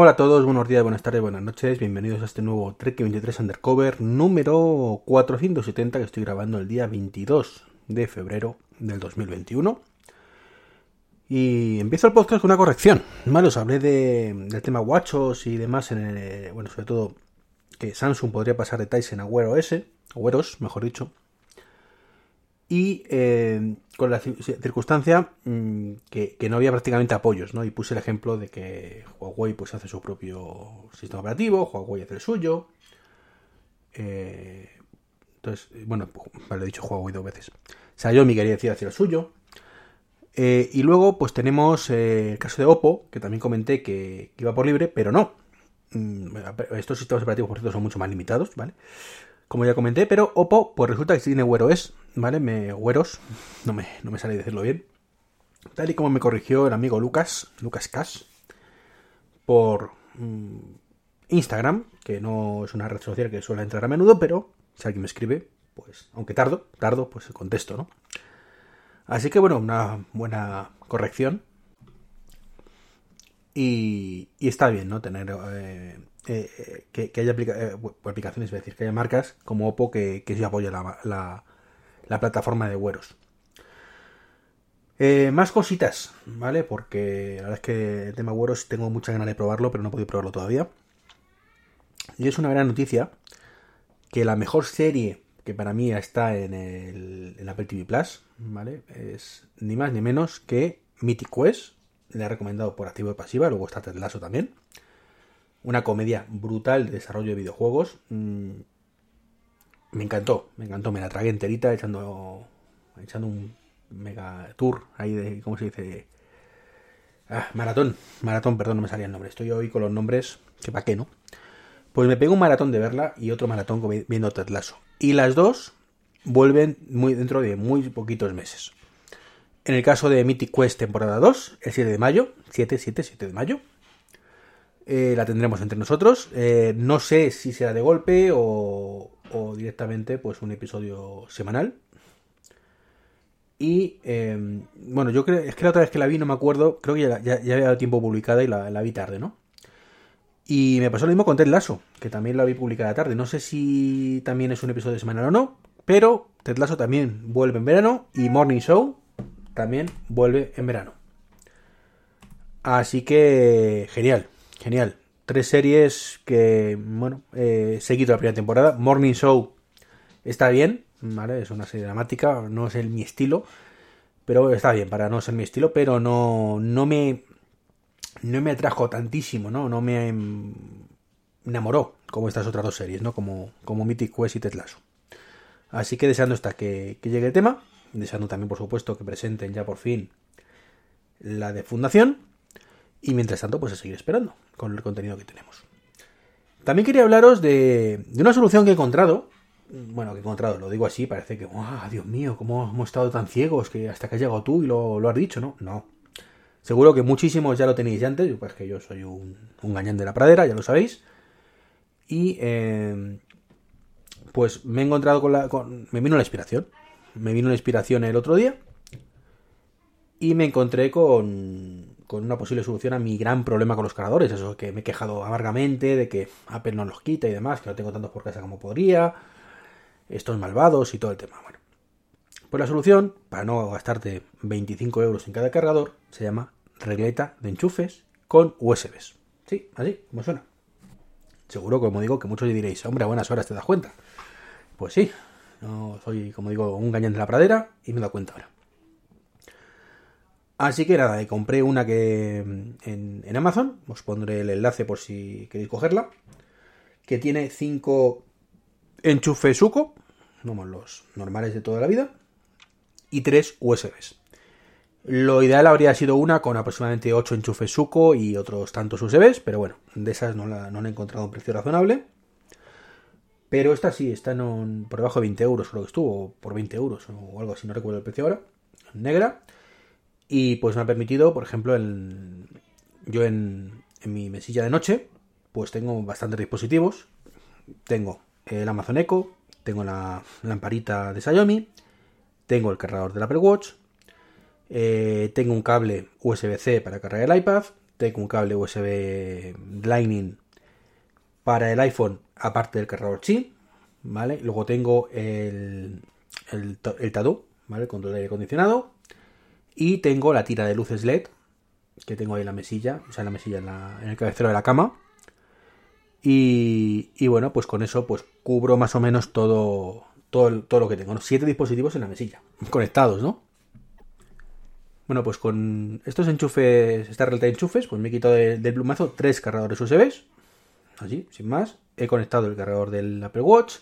Hola a todos, buenos días, buenas tardes, buenas noches, bienvenidos a este nuevo Trek 23 Undercover número 470 que estoy grabando el día 22 de febrero del 2021. Y empiezo el podcast con una corrección, ¿vale? Os hablé del tema WatchOS y demás, en el, bueno, sobre todo que Samsung podría pasar de Tyson a Wear OS, o Wear OS, mejor dicho, y eh, con la circunstancia mm, que, no había prácticamente apoyos, ¿no? Y puse el ejemplo de que Huawei pues hace su propio sistema operativo, Huawei hace el suyo. Eh, entonces, bueno, vale, he dicho Huawei dos veces. Xiaomi quería decir hacer el suyo. Eh, y luego, pues tenemos el caso de Oppo, que también comenté que, iba por libre, pero no. Mm, estos sistemas operativos, por cierto, son mucho más limitados, ¿vale? como ya comenté, pero Oppo, pues resulta que tiene Wear OS, ¿vale? Me, Wear no me, no me sale decirlo bien. Tal y como me corrigió el amigo Lucas, Lucas Cash, por mm, Instagram, que no es una red social que suele entrar a menudo, pero si alguien me escribe, pues, aunque tardo, tardo, pues contesto, ¿no? Así que bueno, una buena corrección. Y, y está bien, ¿no? Tener eh, eh, que, haya eh, aplicaciones, es decir, que haya marcas como Oppo que, que sí apoya la, plataforma de Güeros. Eh, más cositas, ¿vale? Porque la verdad es que el tema Güeros tengo mucha ganas de probarlo, pero no he podido probarlo todavía. Y es una gran noticia que la mejor serie que para mí está en el Apple TV Plus, ¿vale? Es ni más ni menos que Mythic Quest. Le he recomendado por activo y pasiva, luego está Ted Lasso también una comedia brutal de desarrollo de videojuegos. Mm, me encantó, me encantó, me la tragué enterita echando, echando un mega tour ahí de, ¿cómo se dice? Ah, maratón, maratón, perdón, no me salía el nombre. Estoy hoy con los nombres, que pa' qué, ¿no? Pues me pego un maratón de verla y otro maratón viendo Ted Y las dos vuelven muy dentro de muy poquitos meses. En el caso de Mythic Quest temporada 2, el 7 de mayo, 7, 7, 7 de mayo, eh, la tendremos entre nosotros. Eh, no sé si será de golpe o, directamente pues un episodio semanal. Y em, bueno, yo creo, es que la otra vez que la vi, no me acuerdo, creo que ya, ya, había dado tiempo publicada y la, vi tarde, ¿no? Y me pasó lo mismo con Ted Lasso, que también la vi publicada tarde. No sé si también es un episodio semanal o no, pero Ted Lasso también vuelve en verano y Morning Show también vuelve en verano. Así que genial. Genial. Tres series que, bueno, eh, la primera temporada. Morning Show está bien, ¿vale? Es una serie dramática, no es el, mi estilo, pero está bien para no ser mi estilo, pero no, no me no me atrajo tantísimo, ¿no? No me enamoró como estas otras dos series, ¿no? Como, como Mythic Quest y Tetlaso. Así que deseando hasta que, que llegue el tema, deseando también, por supuesto, que presenten ya por fin la de Fundación y mientras tanto, pues a seguir esperando con el contenido que tenemos. También quería hablaros de, una solución que he encontrado. Bueno, que he encontrado, lo digo así, parece que, ¡ah, Dios mío! ¿Cómo hemos estado tan ciegos que hasta que has llegado tú y lo, has dicho, ¿no? No. Seguro que muchísimos ya lo tenéis antes, pues que yo soy un, un gañán de la pradera, ya lo sabéis. Y eh, pues me he encontrado con la. me vino la inspiración. Me vino la inspiración el otro día. Y me encontré con, con una posible solución a mi gran problema con los cargadores. Eso que me he quejado amargamente de que Apple no los quita y demás, que no tengo tantos por casa como podría, estos malvados y todo el tema. Bueno, pues la solución, para no gastarte 25 euros en cada cargador, se llama regleta de enchufes con USBs. Sí, así, como suena. Seguro, como digo, que muchos diréis, hombre, a buenas horas te das cuenta. Pues sí, no soy, como digo, un gañán de la pradera y me he cuenta ahora. Así que nada, compré una que en, en, Amazon, os pondré el enlace por si queréis cogerla, que tiene 5 enchufes suco, como los normales de toda la vida, y 3 USBs. Lo ideal habría sido una con aproximadamente 8 enchufes suco y otros tantos USBs, pero bueno, de esas no la, he encontrado un precio razonable. Pero esta sí, está en por debajo de 20 euros, creo que estuvo, por 20 euros o algo así, no recuerdo el precio ahora. Negra. Y pues me ha permitido, por ejemplo, yo en, mi mesilla de noche, pues tengo bastantes dispositivos. Tengo el Amazon Echo, tengo la lamparita de Xiaomi, tengo el cargador del Apple Watch, eh, tengo un cable USB-C para cargar el iPad, tengo un cable USB Lightning para el iPhone, aparte del cargador Qi, ¿vale? Luego tengo el, el, el ¿vale? Control de aire acondicionado. Y tengo la tira de luces LED, que tengo ahí en la mesilla, o sea, en la mesilla, en, el cabecero de la cama. Y, y, bueno, pues con eso pues cubro más o menos todo, todo, todo lo que tengo. Siete dispositivos en la mesilla, conectados, ¿no? Bueno, pues con estos enchufes, esta realidad de enchufes, pues me he quitado del plumazo tres cargadores USB, así, sin más. He conectado el cargador del Apple Watch,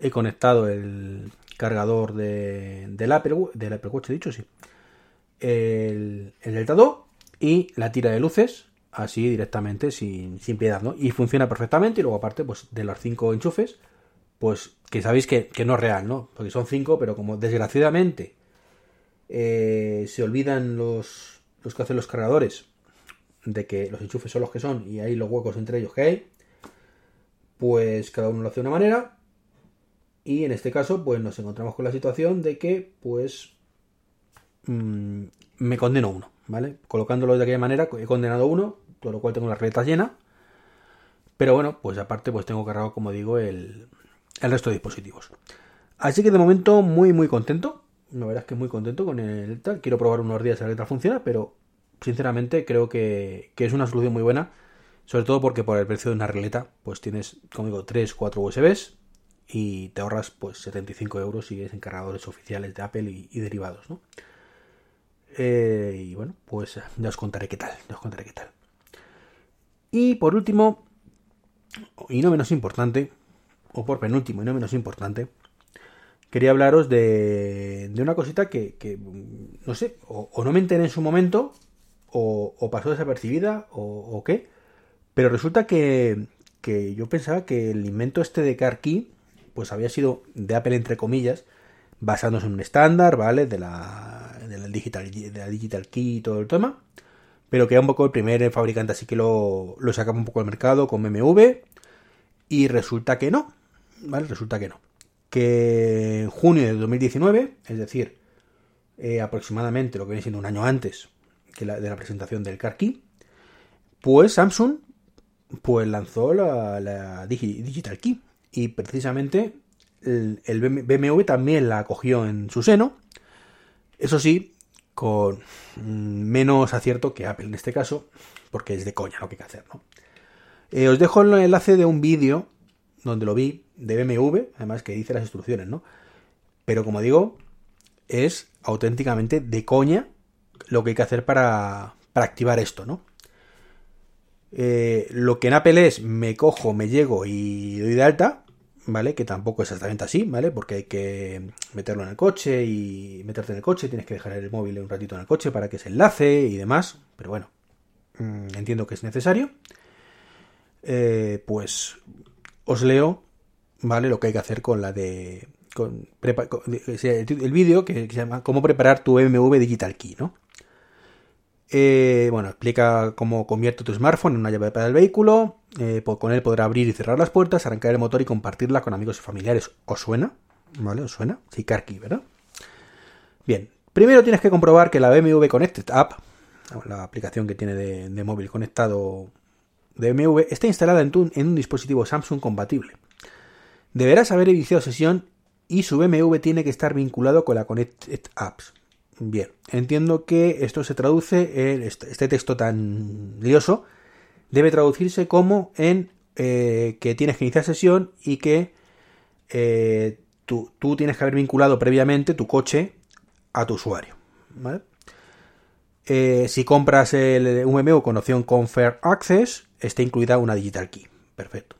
he conectado el cargador de, del, Apple, del Apple Watch, he dicho, sí. El, el Delta 2 y la tira de luces, así directamente, sin, sin piedad, ¿no? Y funciona perfectamente. Y luego, aparte, pues de los cinco enchufes, pues que sabéis que, que no es real, ¿no? Porque son cinco, pero como desgraciadamente eh, se olvidan los, los que hacen los cargadores de que los enchufes son los que son y hay los huecos entre ellos que hay, pues cada uno lo hace de una manera y en este caso pues nos encontramos con la situación de que pues mmm, me condeno uno, ¿vale? Colocándolo de aquella manera he condenado uno, por lo cual tengo la reta llena, pero bueno, pues aparte pues tengo cargado como digo el, el resto de dispositivos. Así que de momento muy muy contento la verdad es que muy contento con el tal. Quiero probar unos días a ver qué tal funciona, pero sinceramente creo que, es una solución muy buena. Sobre todo porque por el precio de una regleta, pues tienes, como digo, 3, 4 USBs y te ahorras pues 75 euros si es en cargadores oficiales de Apple y, derivados, ¿no? Eh, y bueno, pues ya os contaré qué tal, ya os contaré qué tal. Y por último, y no menos importante, o por penúltimo y no menos importante, quería hablaros de, de una cosita que, que, no sé, o, no me enteré en su momento, o, pasó desapercibida, o, qué. Pero resulta que, que, yo pensaba que el invento este de Car Key, pues había sido de Apple entre comillas, basándose en un estándar, ¿vale? De la, digital, de la Digital Key y todo el tema. Pero que era un poco el primer fabricante así que lo, lo sacaba un poco al mercado con MMV. Y resulta que no, ¿vale? Resulta que no que en junio de 2019, es decir, eh, aproximadamente lo que viene siendo un año antes que la, de la presentación del Car Key, pues Samsung pues lanzó la, Digital Key y precisamente el, el, BMW también la acogió en su seno, eso sí, con menos acierto que Apple en este caso, porque es de coña lo que hay que hacer, ¿no? Eh, os dejo el enlace de un vídeo donde lo vi de BMW, además que dice las instrucciones, ¿no? Pero como digo, es auténticamente de coña lo que hay que hacer para, para activar esto, ¿no? Eh, lo que en Apple es me cojo, me llego y doy de alta, ¿vale? Que tampoco es exactamente así, ¿vale? Porque hay que meterlo en el coche y meterte en el coche, tienes que dejar el móvil un ratito en el coche para que se enlace y demás, pero bueno, mm, entiendo que es necesario. Eh, pues os leo, ¿vale? Lo que hay que hacer con la de... Con, el vídeo que, se llama Cómo preparar tu BMW Digital Key, ¿no? Eh, bueno, explica cómo convierte tu smartphone en una llave para el vehículo. Eh, con él podrá abrir y cerrar las puertas, arrancar el motor y compartirla con amigos y familiares. ¿Os suena? ¿Vale? ¿Os suena? Sí, Car Key, ¿verdad? Bien, primero tienes que comprobar que la BMW Connected App, la aplicación que tiene de móvil conectado de BMW está instalada en, un dispositivo Samsung compatible. Deberás haber iniciado sesión y su BMW tiene que estar vinculado con la Connected Apps. Bien, entiendo que esto se traduce, en este texto tan lioso, debe traducirse como en eh, que tienes que iniciar sesión y que eh, tú, tienes que haber vinculado previamente tu coche a tu usuario. Eh, si compras el BMW con opción Fair Access, está incluida una Digital Key. Perfecto.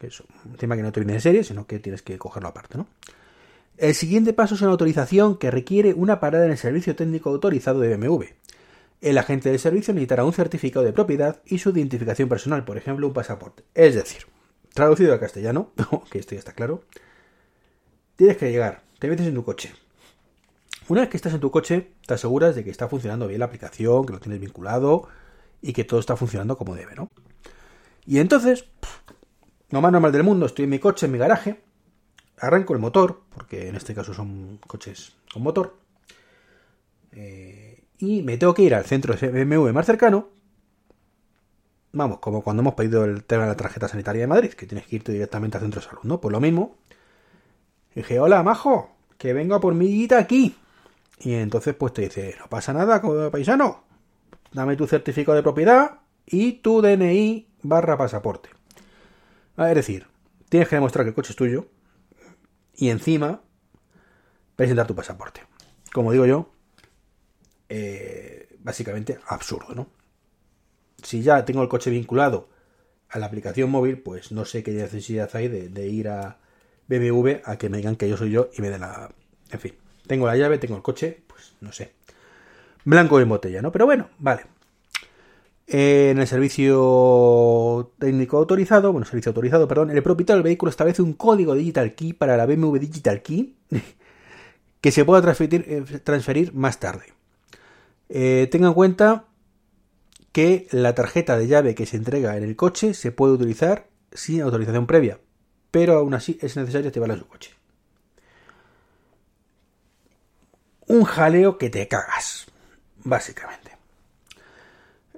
Es un tema que no te viene de serie, sino que tienes que cogerlo aparte, ¿no? El siguiente paso es una autorización que requiere una parada en el servicio técnico autorizado de BMW. El agente de servicio necesitará un certificado de propiedad y su identificación personal, por ejemplo, un pasaporte. Es decir, traducido al castellano, que esto ya está claro, tienes que llegar, te metes en tu coche. Una vez que estás en tu coche, te aseguras de que está funcionando bien la aplicación, que lo tienes vinculado y que todo está funcionando como debe, ¿no? Y entonces, lo más normal del mundo, estoy en mi coche, en mi garaje, arranco el motor, porque en este caso son coches con motor, eh, y me tengo que ir al centro de BMW más cercano Vamos, como cuando hemos pedido el tema de la tarjeta sanitaria de Madrid, que tienes que irte directamente al centro de salud, ¿no? Pues lo mismo. dije, hola, majo, que vengo a por mi guita aquí. Y entonces pues te dice, no pasa nada, paisano, dame tu certificado de propiedad y tu DNI barra pasaporte. Es decir, tienes que demostrar que el coche es tuyo y encima presentar tu pasaporte. Como digo yo, eh, básicamente absurdo, ¿no? Si ya tengo el coche vinculado a la aplicación móvil, pues no sé qué necesidad hay de, ir a BMW a que me digan que yo soy yo y me den la... En fin, tengo la llave, tengo el coche, pues no sé. Blanco en botella, ¿no? Pero bueno, vale. En el servicio técnico autorizado, bueno, servicio autorizado, perdón, el propietario del vehículo establece un código Digital Key para la BMW Digital Key que se pueda transferir, eh, más tarde. Eh, tenga en cuenta que la tarjeta de llave que se entrega en el coche se puede utilizar sin autorización previa, pero aún así es necesario activarla en su coche. Un jaleo que te cagas, básicamente.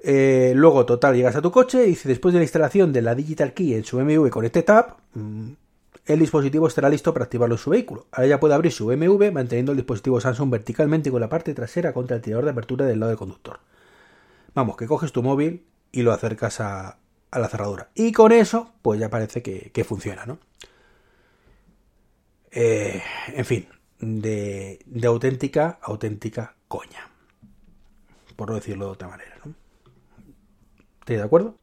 Eh, luego, total, llegas a tu coche y después de la instalación de la Digital Key en su BMW con este tab, mm, el dispositivo estará listo para activarlo en su vehículo. Ahora ya puede abrir su BMW manteniendo el dispositivo Samsung verticalmente con la parte trasera contra el tirador de apertura del lado del conductor. Vamos, que coges tu móvil y lo acercas a, la cerradura. Y con eso, pues ya parece que, funciona, ¿no? Eh, en fin, de, de auténtica, auténtica coña. Por no decirlo de otra manera, ¿no? ¿Estáis de acuerdo?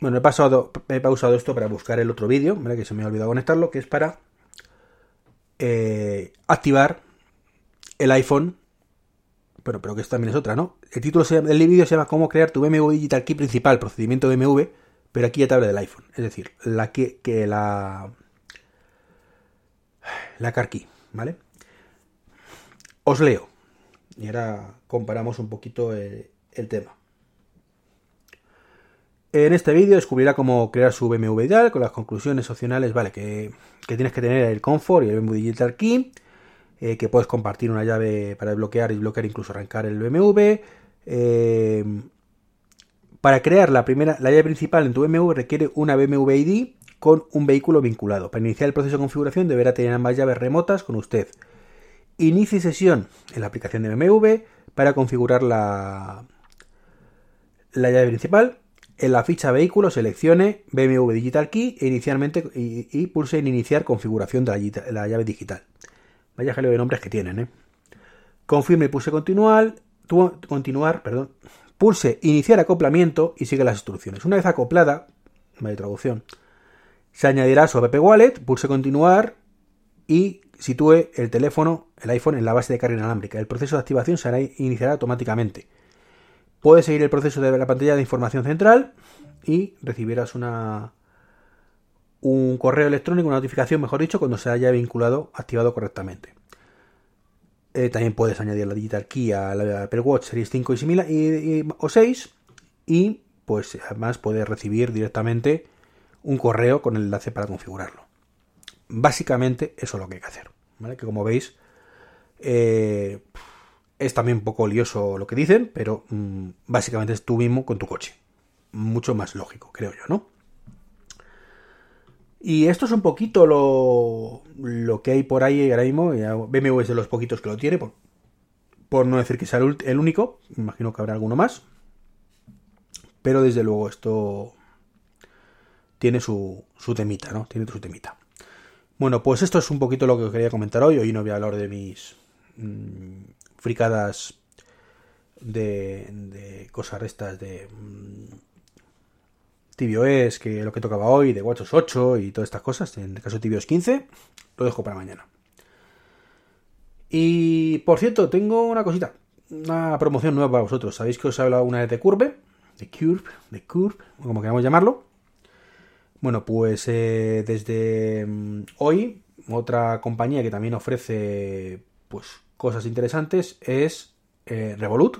Bueno, he, pasado, he pausado esto para buscar el otro vídeo, que se me ha olvidado conectarlo, que es para eh, activar el iPhone. Pero, pero que esto también es otra, ¿no? El título del vídeo se llama Cómo crear tu BMW Digital Key principal, procedimiento BMW, pero aquí ya te habla del iPhone. Es decir, la que la. La car key, ¿vale? Os leo. Y ahora comparamos un poquito el tema. En este vídeo descubrirá cómo crear su BMW Digital con las conclusiones opcionales, vale, que, tienes que tener el Comfort y el BMW Digital Key, eh, que puedes compartir una llave para desbloquear y bloquear, incluso arrancar el BMW. Eh, para crear la primera, la llave principal en tu BMW requiere una BMW ID con un vehículo vinculado. Para iniciar el proceso de configuración deberá tener ambas llaves remotas con usted. Inicie sesión en la aplicación de BMW para configurar la, la llave principal en la ficha vehículo seleccione BMW Digital Key e inicialmente y, pulse en iniciar configuración de la, llave digital. Vaya jaleo de nombres que tienen, ¿eh? Confirme y pulse continuar, continuar, perdón. Pulse iniciar acoplamiento y sigue las instrucciones. Una vez acoplada, traducción, se añadirá su app wallet, pulse continuar y sitúe el teléfono, el iPhone en la base de carga inalámbrica. El proceso de activación se iniciará automáticamente. Puedes seguir el proceso de la pantalla de información central y recibirás una, un correo electrónico, una notificación, mejor dicho, cuando se haya vinculado, activado correctamente. Eh, también puedes añadir la Digital Key a la Apple Watch Series 5 y, o 6 y pues además puedes recibir directamente un correo con el enlace para configurarlo. Básicamente eso es lo que hay que hacer. Que como veis, eh, es también un poco lioso lo que dicen, pero mm, básicamente es tú mismo con tu coche. Mucho más lógico, creo yo, ¿no? Y esto es un poquito lo, lo que hay por ahí ahora mismo. BMW es de los poquitos que lo tiene, por, por no decir que sea el, único. Imagino que habrá alguno más. Pero desde luego esto tiene su, su temita, ¿no? Tiene su temita. Bueno, pues esto es un poquito lo que quería comentar hoy. Hoy no voy a hablar de mis mm, fricadas de, cosas restas de mm, Tibio es, que lo que tocaba hoy, de WatchOS 8 y todas estas cosas, en el caso de Tibio es 15, lo dejo para mañana. Y por cierto, tengo una cosita, una promoción nueva para vosotros. Sabéis que os he hablado una vez de Curve, de Curve, de Curve, como queramos llamarlo. Bueno, pues eh, desde mm, hoy, otra compañía que también ofrece pues cosas interesantes es eh, Revolut,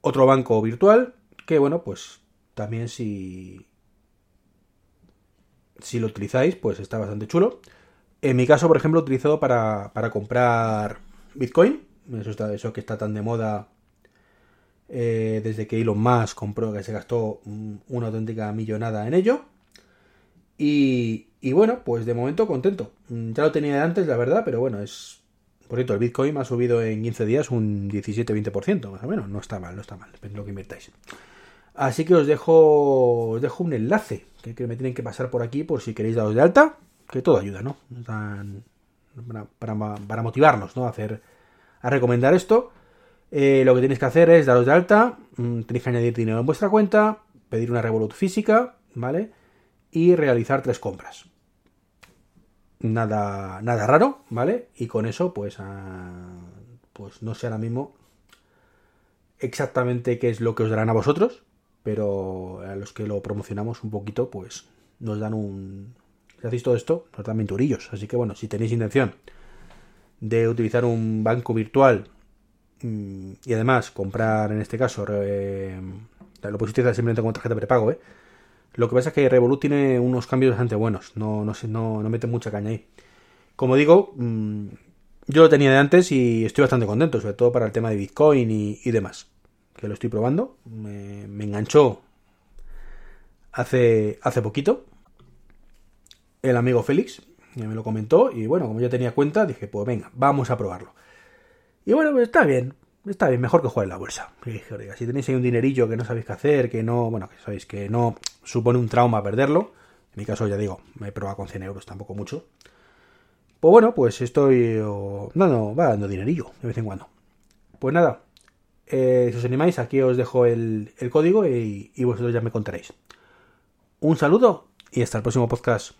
otro banco virtual que, bueno, pues también si, si lo utilizáis, pues está bastante chulo. En mi caso, por ejemplo, he utilizado para, para comprar Bitcoin, eso, está, eso que está tan de moda eh, desde que Elon Musk compró, que se gastó una auténtica millonada en ello. Y, y bueno, pues de momento contento. Mm, ya lo tenía antes, la verdad, pero bueno, es... Por cierto, el Bitcoin ha subido en 15 días un 17-20%, más o menos. No está mal, no está mal, depende de lo que invertáis. Así que os dejo, os dejo un enlace que, me tienen que pasar por aquí por si queréis daros de alta, que todo ayuda, ¿no? Para, motivarnos, ¿no? A hacer, a recomendar esto. Eh, lo que tenéis que hacer es daros de alta, mm, tenéis que añadir dinero en vuestra cuenta, pedir una Revolut física, ¿vale? Y realizar tres compras. Nada, nada raro, ¿vale? Y con eso, pues, pues no sé ahora mismo exactamente qué es lo que os darán a vosotros, pero a los que lo promocionamos un poquito, pues nos dan un... Si hacéis todo esto, nos dan venturillos. Así que bueno, si tenéis intención de utilizar un banco virtual mm, y además comprar, en este caso, eh, lo utilizar simplemente con tarjeta prepago, ¿eh? Lo que pasa es que Revolut tiene unos cambios bastante buenos, no, no, no, no mete mucha caña ahí. Como digo, mm, yo lo tenía de antes y estoy bastante contento, sobre todo para el tema de Bitcoin y demás que lo estoy probando. Me, enganchó hace, hace poquito. El amigo Félix me lo comentó y bueno, como yo tenía cuenta, dije, pues venga, vamos a probarlo. Y bueno, pues está bien, está bien, mejor que jugar en la bolsa. Si tenéis ahí un dinerillo que no sabéis qué hacer, que no, bueno, que sabéis que no supone un trauma perderlo. En mi caso, ya digo, me he probado con 100 euros, tampoco mucho. Pues bueno, pues estoy... No, no, va dando dinerillo de vez en cuando. Pues nada, eh, si os animáis, aquí os dejo el, código y vosotros ya me contaréis. Un saludo y hasta el próximo podcast.